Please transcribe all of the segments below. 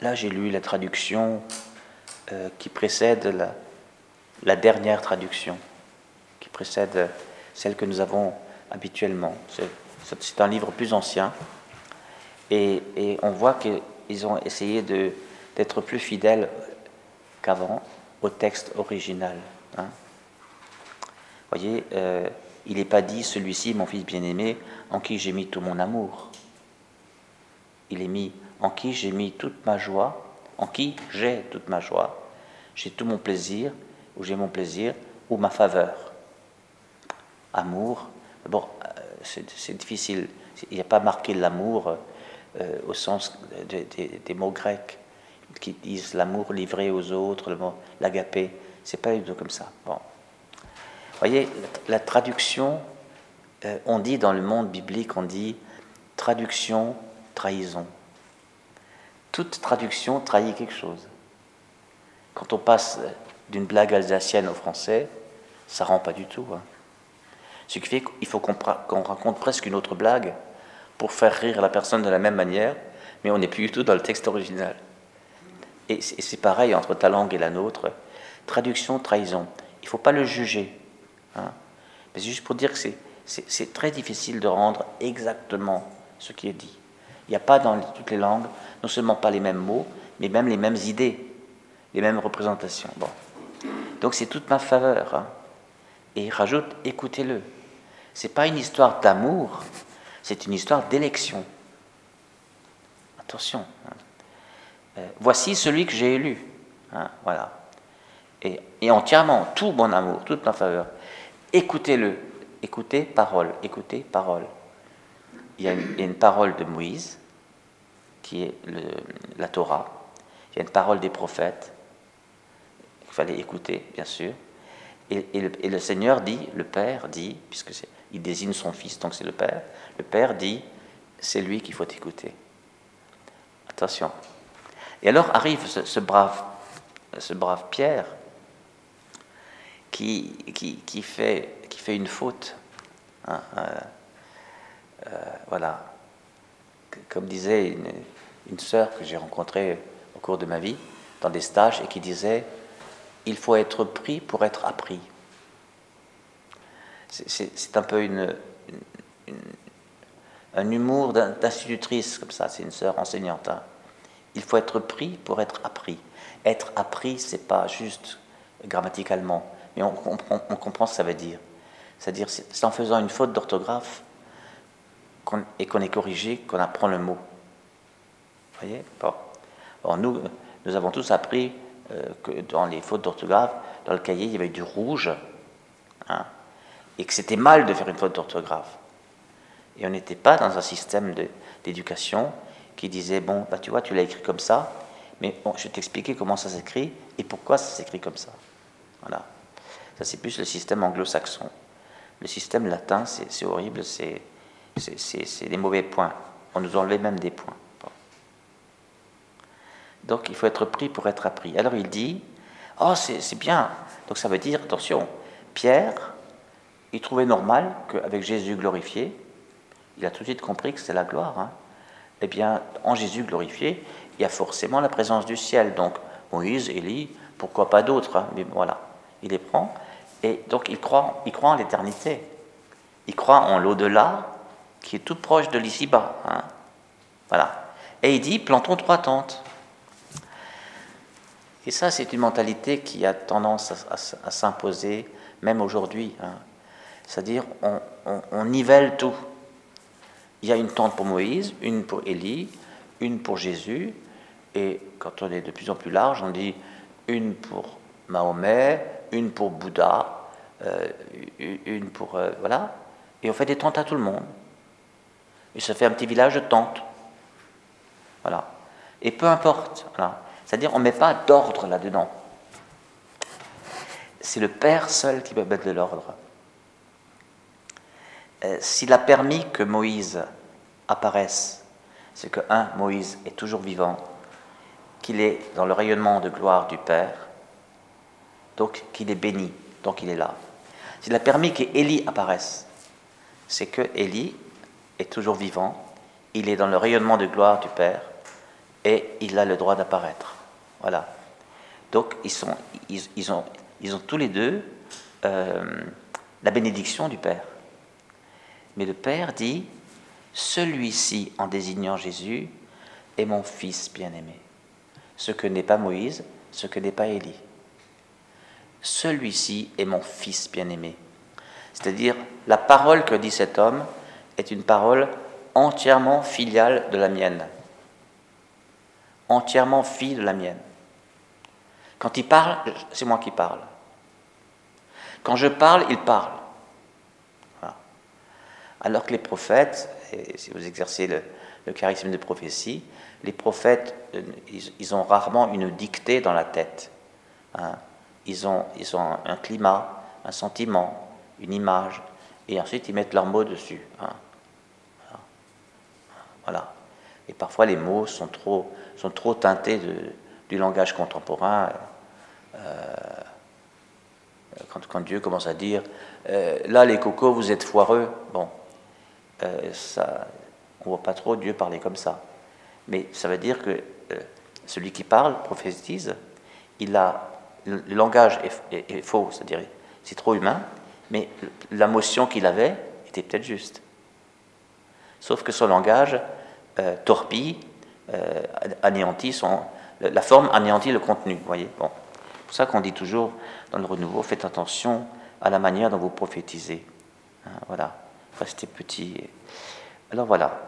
là j'ai lu la traduction euh, qui précède la, dernière traduction, qui précède celle que nous avons habituellement. C'est un livre plus ancien, et, et on voit qu'ils ont essayé d'être plus fidèles qu'avant au texte original. Hein. Vous voyez, euh, il n'est pas dit celui-ci, mon fils bien-aimé, en qui j'ai mis tout mon amour. Il est mis en qui j'ai mis toute ma joie, en qui j'ai toute ma joie, j'ai tout mon plaisir, ou j'ai mon plaisir, ou ma faveur. Amour, bon, euh, c'est difficile, il n'y a pas marqué l'amour euh, au sens des mots grecs qui disent l'amour livré aux autres, l'agapé, c'est pas du tout comme ça. Bon. Vous voyez, la, traduction, euh, on dit dans le monde biblique, on dit traduction, trahison. Toute traduction trahit quelque chose. Quand on passe d'une blague alsacienne au français, ça rend pas du tout. Hein. Ce qui fait qu'il faut qu'on raconte presque une autre blague pour faire rire la personne de la même manière, mais on n'est plus du tout dans le texte original. Et c'est pareil entre ta langue et la nôtre. Traduction, trahison. Il ne faut pas le juger. Hein. Mais c'est juste pour dire que c'est très difficile de rendre exactement ce qui est dit. Il n'y a pas dans toutes les langues, non seulement pas les mêmes mots, mais même les mêmes idées, les mêmes représentations. Bon. Donc c'est toute ma faveur. Hein. Et il rajoute, écoutez-le. C'est pas une histoire d'amour, c'est une histoire d'élection. Attention. Hein. Euh, voici celui que j'ai élu. voilà. Et, et, entièrement, tout mon amour, toute ma faveur. Écoutez-le. Écoutez parole. Écoutez parole. Il y, a une, parole de Moïse, qui est la Torah. Il y a une parole des prophètes. Il fallait écouter, bien sûr. Et, le, Seigneur dit, le Père dit, puisque il désigne son Fils, donc c'est le Père, le Père dit, c'est lui qu'il faut écouter. Attention. Et alors arrive ce brave, ce brave Pierre, qui, qui, fait, qui fait une faute. Hein, euh, euh, voilà. Comme disait une, une sœur que j'ai rencontrée au cours de ma vie, dans des stages, et qui disait Il faut être pris pour être appris. C'est un peu une, un humour d'institutrice, comme ça, c'est une sœur enseignante. Hein. Il faut être pris pour être appris. Être appris, c'est pas juste grammaticalement et on, comprend ce que ça veut dire. C'est-à-dire, c'est en faisant une faute d'orthographe et qu'on est corrigé qu'on apprend le mot. Vous voyez? Bon. nous, nous avons tous appris euh, que dans les fautes d'orthographe, dans le cahier, il y avait du rouge, hein, et que c'était mal de faire une faute d'orthographe. Et on n'était pas dans un système d'éducation qui disait, bon, bah, tu vois, tu l'as écrit comme ça, mais je vais t'expliquer comment ça s'écrit et pourquoi ça s'écrit comme ça. Voilà. Ça, c'est plus le système anglo-saxon. Le système latin, c'est horrible, c'est des mauvais points. On nous enlevait même des points. Donc, il faut être pris pour être appris. Alors, il dit Oh, c'est bien. Donc, ça veut dire, attention, Pierre, il trouvait normal qu'avec Jésus glorifié, il a tout de suite compris que c'est la gloire. Hein. Eh bien, en Jésus glorifié, il y a forcément la présence du ciel. Donc, Moïse, Élie, pourquoi pas d'autres hein. Mais voilà, il les prend. Et donc il croit, il croit en l'éternité. Il croit en l'au-delà qui est tout proche de l'ici-bas. Hein. Voilà. Et il dit plantons trois tentes. Et ça, c'est une mentalité qui a tendance à, s'imposer même aujourd'hui. Hein. C'est-à-dire, on, on, nivelle tout. Il y a une tente pour Moïse, une pour Élie, une pour Jésus, et quand on est de plus en plus large, on dit une pour Mahomet, une pour Bouddha, euh, une pour... Euh, voilà. Et on fait des tentes à tout le monde. Et ça fait un petit village de tentes. Voilà. Et peu importe. C'est-à-dire, on ne met pas d'ordre là-dedans. C'est le Père seul qui peut mettre de l'ordre. Euh, s'il a permis que Moïse apparaisse, c'est que, un, Moïse est toujours vivant, qu'il est dans le rayonnement de gloire du Père, donc qu'il est béni, donc il est là. S'il a permis qu'Élie apparaisse, c'est que Élie est toujours vivant, il est dans le rayonnement de gloire du Père, et il a le droit d'apparaître. Voilà. Donc ils, sont, ils, ont, ils ont tous les deux euh, la bénédiction du Père. Mais le Père dit, celui-ci, en désignant Jésus, est mon Fils bien-aimé. Ce que n'est pas Moïse, ce que n'est pas Élie. Celui-ci est mon Fils bien-aimé. C'est-à-dire, la parole que dit cet homme est une parole entièrement filiale de la mienne. Entièrement fille de la mienne. Quand il parle, c'est moi qui parle. Quand je parle, il parle. Alors que les prophètes, si vous exercez le, charisme de prophétie, les prophètes, euh, ils, ont rarement une dictée dans la tête. Hein. Ils, ont, ils ont un climat, un sentiment, une image, et ensuite ils mettent leurs mots dessus. Hein. Voilà. Et parfois les mots sont trop, sont trop teintés du langage contemporain. Euh, quand, Dieu commence à dire euh, là les cocos vous êtes foireux, bon, euh, ça, on voit pas trop Dieu parler comme ça. Mais ça veut dire que celui qui parle, prophétise, il a le langage est, faux, c'est-à-dire c'est trop humain, mais la motion qu'il avait était peut-être juste. Sauf que son langage torpille, anéantit son, la forme anéantit le contenu, voyez. C'est pour ça qu'on dit toujours dans le renouveau, faites attention à la manière dont vous prophétisez. Hein, voilà, restez petit. Alors voilà,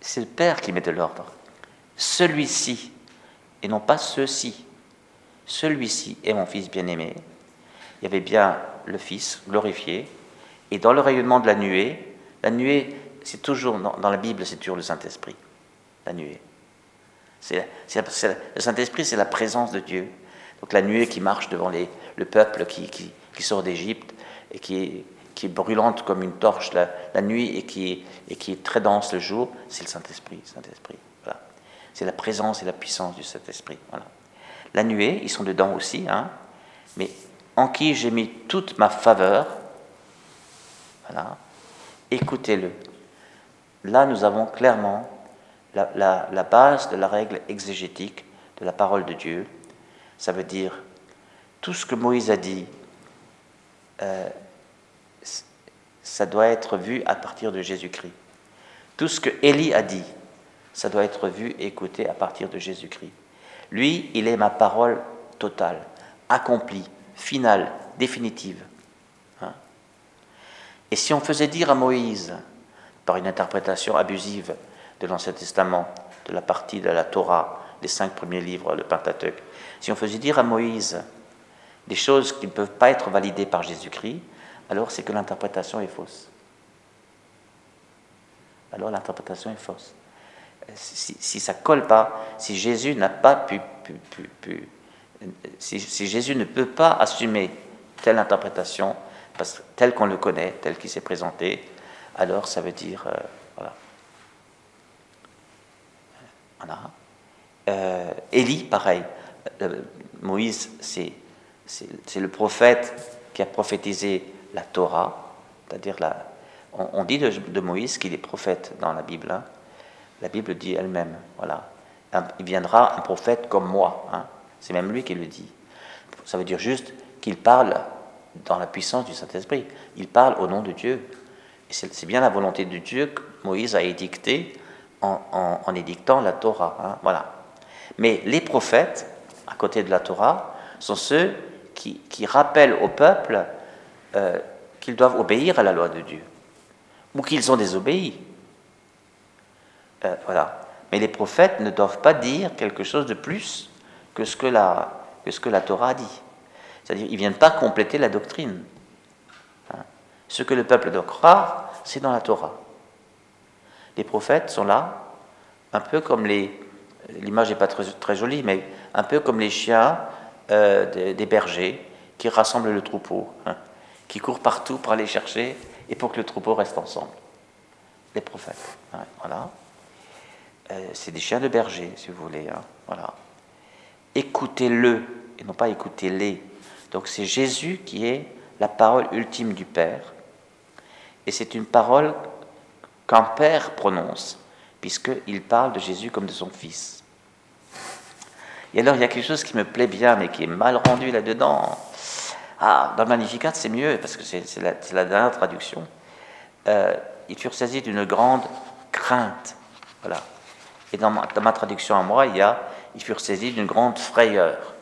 c'est le Père qui met de l'ordre. Celui-ci, et non pas ceux-ci. Celui-ci est mon Fils bien-aimé. Il y avait bien le Fils glorifié. Et dans le rayonnement de la nuée, la nuée, c'est toujours, dans la Bible, c'est toujours le Saint-Esprit. La nuée. C'est, le Saint-Esprit, c'est la présence de Dieu. Donc la nuée qui marche devant les, le peuple qui, qui, sort d'Égypte et qui est, qui brûlante comme une torche la, nuit et qui, et qui est très dense le jour, c'est le Saint-Esprit. Saint-Esprit voilà. C'est la présence et la puissance du Saint-Esprit. Voilà. La nuée, ils sont dedans aussi, hein, mais en qui j'ai mis toute ma faveur. Voilà. Écoutez-le. Là, nous avons clairement la, base de la règle exégétique de la parole de Dieu. Ça veut dire tout ce que Moïse a dit, euh, ça doit être vu à partir de Jésus-Christ. Tout ce que Élie a dit, ça doit être vu et écouté à partir de Jésus-Christ. Lui, il est ma parole totale, accomplie, finale, définitive. Hein? et si on faisait dire à Moïse, par une interprétation abusive, de l'Ancien Testament, de la partie de la Torah, des cinq premiers livres, le Pentateuque, si on faisait dire à Moïse des choses qui ne peuvent pas être validées par Jésus-Christ, alors c'est que l'interprétation est fausse. Alors l'interprétation est fausse. Si, ça ne colle pas, si Jésus n'a pas pu, si, Jésus ne peut pas assumer telle interprétation, parce, telle qu'on le connaît, telle qu'il s'est présenté, alors ça veut dire, euh, voilà, voilà. Euh, Élie, pareil. Euh, Moïse, c'est, c'est, le prophète qui a prophétisé la Torah, c'est-à-dire la, on, dit de, Moïse qu'il est prophète dans la Bible. Hein. La Bible dit elle-même, voilà. il viendra un prophète comme moi. Hein. C'est même lui qui le dit. Ça veut dire juste qu'il parle dans la puissance du Saint-Esprit. Il parle au nom de Dieu. C'est, bien la volonté de Dieu que Moïse a édicté en, édictant la Torah. Hein, voilà. Mais les prophètes, à côté de la Torah, sont ceux qui, rappellent au peuple euh, qu'ils doivent obéir à la loi de Dieu, ou qu'ils ont désobéi. Euh, voilà. Mais les prophètes ne doivent pas dire quelque chose de plus que ce que la, que ce Torah dit. C'est-à-dire, ils ne viennent pas compléter la doctrine. Ce que le peuple doit croire, c'est dans la Torah. Les prophètes sont là, un peu comme les. L'image n'est pas très, très, jolie, mais un peu comme les chiens euh, des, bergers qui rassemblent le troupeau, hein, qui courent partout pour aller chercher et pour que le troupeau reste ensemble. Les prophètes. Voilà. Euh, c'est des chiens de berger, si vous voulez. Hein, voilà. Écoutez-le et non pas écoutez-les. Donc c'est Jésus qui est la parole ultime du Père. Et c'est une parole qu'un père prononce, puisqu'il parle de Jésus comme de son fils. Et alors, il y a quelque chose qui me plaît bien, mais qui est mal rendu là-dedans. Ah, dans le Magnificat, c'est mieux, parce que c'est la, dernière traduction. Euh, ils furent saisis d'une grande crainte. Voilà. Et dans ma, dans ma, traduction à moi, il y a ils furent saisis d'une grande frayeur.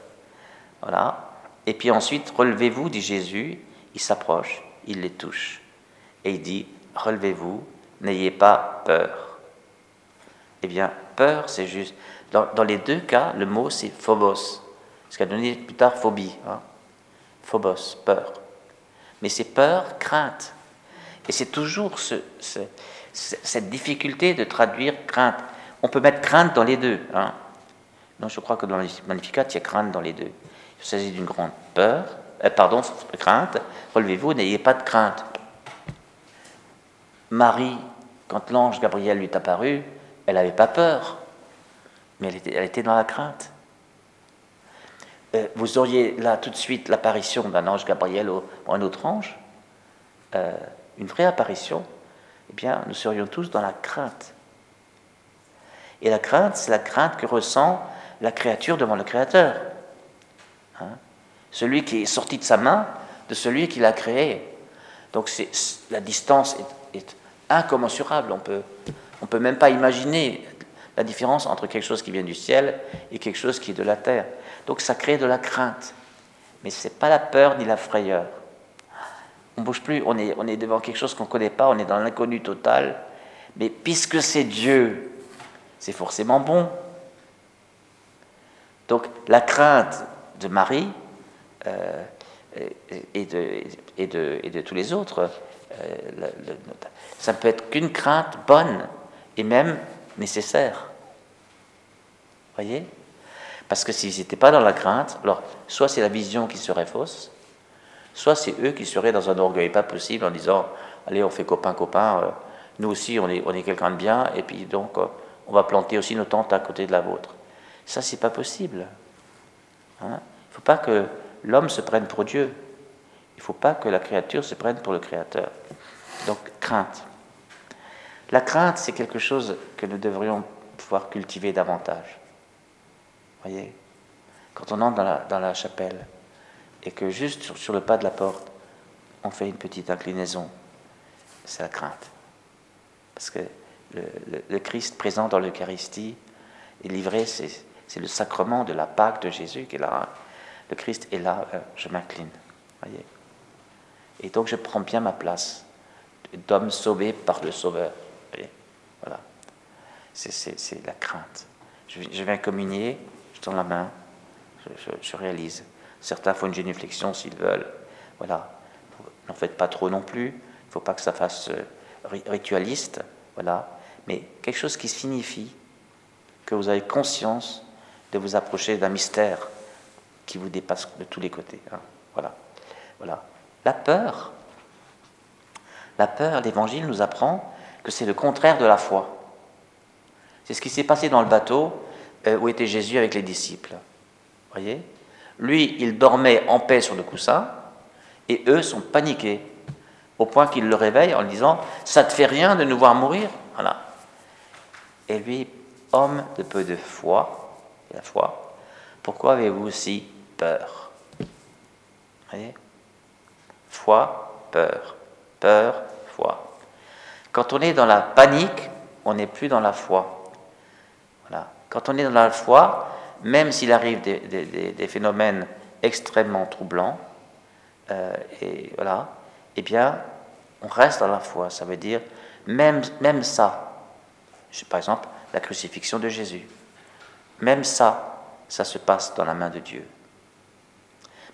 Voilà. Et puis ensuite, relevez-vous, dit Jésus. Il s'approche, il les touche. Et il dit relevez-vous, n'ayez pas peur. Eh bien, peur, c'est juste. Dans, les deux cas, le mot c'est phobos, ce qui a donné plus tard phobie. Hein. Phobos, peur. Mais c'est peur, crainte. Et c'est toujours ce, cette difficulté de traduire crainte. On peut mettre crainte dans les deux. Hein. Non, je crois que dans le Magnificat, il y a crainte dans les deux. Il s'agit d'une grande peur, euh, pardon, crainte. Relevez-vous, n'ayez pas de crainte. Marie, quand l'ange Gabriel lui est apparu, elle n'avait pas peur, mais elle était, dans la crainte. Euh, vous auriez là tout de suite l'apparition d'un ange Gabriel ou, un autre ange, euh, une vraie apparition, eh bien, nous serions tous dans la crainte. Et la crainte, c'est la crainte que ressent la créature devant le Créateur. Hein. celui qui est sorti de sa main, de celui qui l'a créé. Donc la distance est, incommensurable. On peut, on peut même pas imaginer la différence entre quelque chose qui vient du ciel et quelque chose qui est de la terre. Donc ça crée de la crainte. Mais ce n'est pas la peur ni la frayeur. On bouge plus, on est, on est devant quelque chose qu'on ne connaît pas, on est dans l'inconnu total. Mais puisque c'est Dieu, c'est forcément bon. Donc la crainte de Marie euh, et, de, et, de, et, de, tous les autres, euh, ça ne peut être qu'une crainte bonne et même nécessaire. Voyez? Parce que s'ils n'étaient pas dans la crainte, alors soit c'est la vision qui serait fausse, soit c'est eux qui seraient dans un orgueil pas possible en disant Allez, on fait copain-copain, euh, nous aussi on est, quelqu'un de bien, et puis donc on va planter aussi nos tentes à côté de la vôtre. Ça, c'est pas possible. Hein? Il ne faut pas que l'homme se prenne pour Dieu. Il ne faut pas que la créature se prenne pour le Créateur. Donc, crainte. La crainte, c'est quelque chose que nous devrions pouvoir cultiver davantage. Voyez Quand on entre dans la, chapelle et que juste sur, le pas de la porte, on fait une petite inclinaison, c'est la crainte. Parce que le Christ présent dans l'Eucharistie est livré, c'est c'est le sacrement de la Pâque de Jésus qui est là. Le Christ est là, euh, je m'incline. Voyez. Et donc je prends bien ma place d'homme sauvé par le Sauveur. Voilà. C'est la crainte. Je, viens communier, je tends la main, je, réalise. Certains font une génuflexion s'ils veulent. Voilà. N'en faites pas trop non plus. Il ne faut pas que ça fasse euh, ritualiste. Voilà. Mais quelque chose qui signifie que vous avez conscience de vous approcher d'un mystère qui vous dépasse de tous les côtés. Hein. Voilà. voilà. La peur, la peur, l'Évangile nous apprend que c'est le contraire de la foi. C'est ce qui s'est passé dans le bateau euh, où était Jésus avec les disciples. Voyez? Lui, il dormait en paix sur le coussin, et eux sont paniqués, au point qu'il le réveille en disant Ça te fait rien de nous voir mourir? Voilà. Et lui, homme de peu de foi, la foi, pourquoi avez-vous aussi peur? Peur. Peur, foi. Quand on est dans la panique, on n'est plus dans la foi. Voilà. Quand on est dans la foi, même s'il arrive des, phénomènes extrêmement troublants, euh, et voilà, eh bien, on reste dans la foi. Ça veut dire, même, même ça, par exemple, la crucifixion de Jésus. Même ça, ça se passe dans la main de Dieu.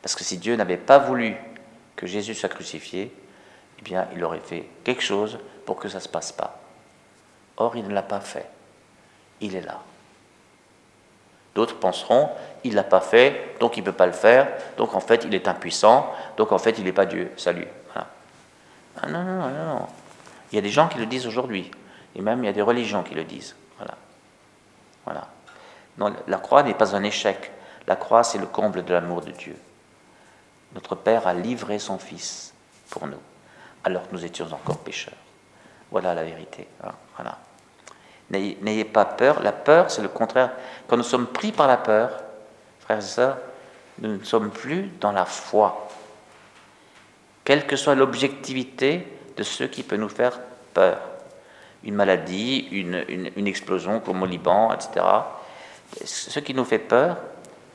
Parce que si Dieu n'avait pas voulu que Jésus soit crucifié, eh bien, il aurait fait quelque chose pour que ça ne se passe pas. Or, il ne l'a pas fait. Il est là. D'autres penseront, il ne l'a pas fait, donc il ne peut pas le faire, donc en fait, il est impuissant, donc en fait, il n'est pas Dieu. Salut. Ah non, non, non, non. Il y a des gens qui le disent aujourd'hui, et même il y a des religions qui le disent. Voilà. Voilà. Non, la croix n'est pas un échec. La croix, c'est le comble de l'amour de Dieu. Notre Père a livré son Fils pour nous, alors que nous étions encore pécheurs. Voilà la vérité. Hein, voilà. N'ayez pas peur. La peur, c'est le contraire. Quand nous sommes pris par la peur, frères et sœurs, nous ne sommes plus dans la foi. Quelle que soit l'objectivité de ce qui peut nous faire peur. Une maladie, une, une, explosion comme au Liban, etc. Ce qui nous fait peur,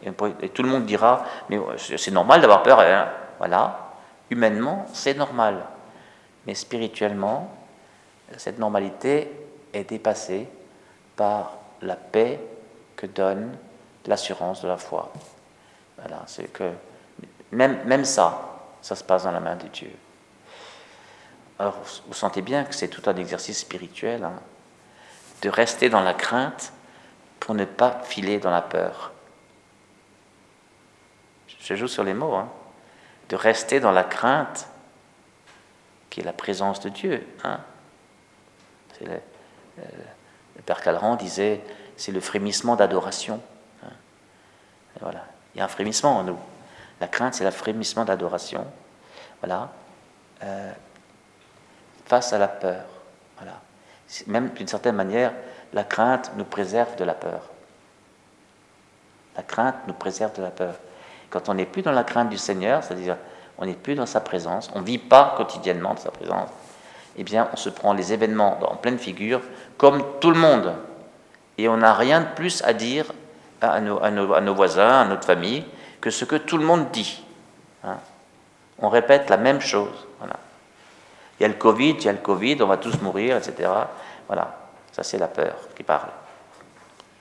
et tout le monde dira, mais c'est normal d'avoir peur, hein. voilà. Humainement, c'est normal. Mais spirituellement, cette normalité est dépassée par la paix que donne l'assurance de la foi. Voilà, c'est que même, même ça, ça se passe dans la main de Dieu. Alors, vous sentez bien que c'est tout un exercice spirituel, hein, de rester dans la crainte pour ne pas filer dans la peur. Je joue sur les mots, hein, de rester dans la crainte qui est la présence de Dieu. Hein. Le, euh, le, Père Calran disait, c'est le frémissement d'adoration. Hein. Voilà, il y a un frémissement en nous. La crainte, c'est le frémissement d'adoration. Voilà. Euh, face à la peur. Même d'une certaine manière, la crainte nous préserve de la peur. La crainte nous préserve de la peur. Quand on n'est plus dans la crainte du Seigneur, c'est-à-dire on n'est plus dans sa présence, on ne vit pas quotidiennement de sa présence, eh bien on se prend les événements en pleine figure comme tout le monde. Et on n'a rien de plus à dire à nos, voisins, à notre famille, que ce que tout le monde dit. Hein. On répète la même chose. Voilà. Il y a le Covid, il y a le Covid, on va tous mourir, etc. Voilà, ça c'est la peur qui parle.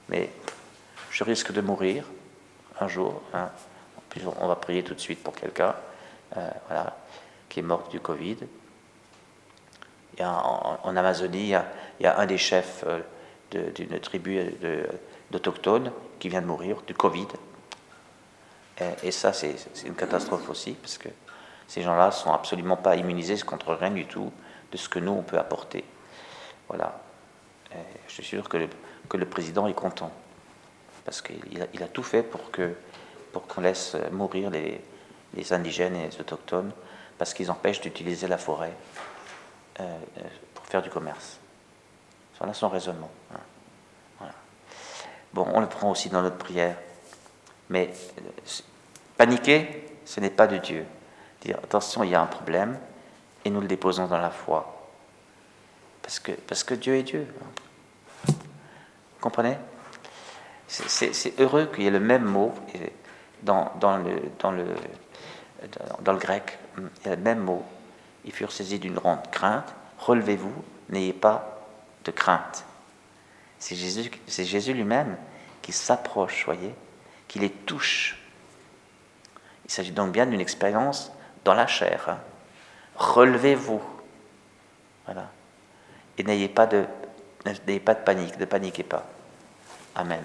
Mais je risque de mourir un jour. Hein. On va prier tout de suite pour quelqu'un. Euh, qui est mort du Covid. Il en, Amazonie, il y, a, un des chefs euh, d'une tribu d'autochtones qui vient de mourir du Covid. Et, ça, c'est une catastrophe aussi, parce que ces gens-là ne sont absolument pas immunisés contre rien du tout de ce que nous, on peut apporter. Voilà. je suis sûr que le, que président est content, parce qu'il a, tout fait pour qu'on pour laisse mourir les, indigènes et les autochtones, parce qu'ils empêchent d'utiliser la forêt euh, euh, pour faire du commerce. Voilà son raisonnement. Hein. Bon, on le prend aussi dans notre prière. Mais euh, paniquer, ce n'est pas de Dieu. Dire attention, il y a un problème, et nous le déposons dans la foi. Parce que, parce que Dieu est Dieu. Vous comprenez? C'est heureux qu'il y ait le même mot dans, le, dans le dans le grec, il y a le même mot. Ils furent saisis d'une grande crainte. Relevez-vous, n'ayez pas de crainte. C'est Jésus, c'est Jésus lui-même qui s'approche, voyez, qui les touche. Il s'agit donc bien d'une expérience dans la chair. Hein. Relevez-vous. Voilà. Et n'ayez pas de, n'ayez pas de panique, ne paniquez pas. Amen.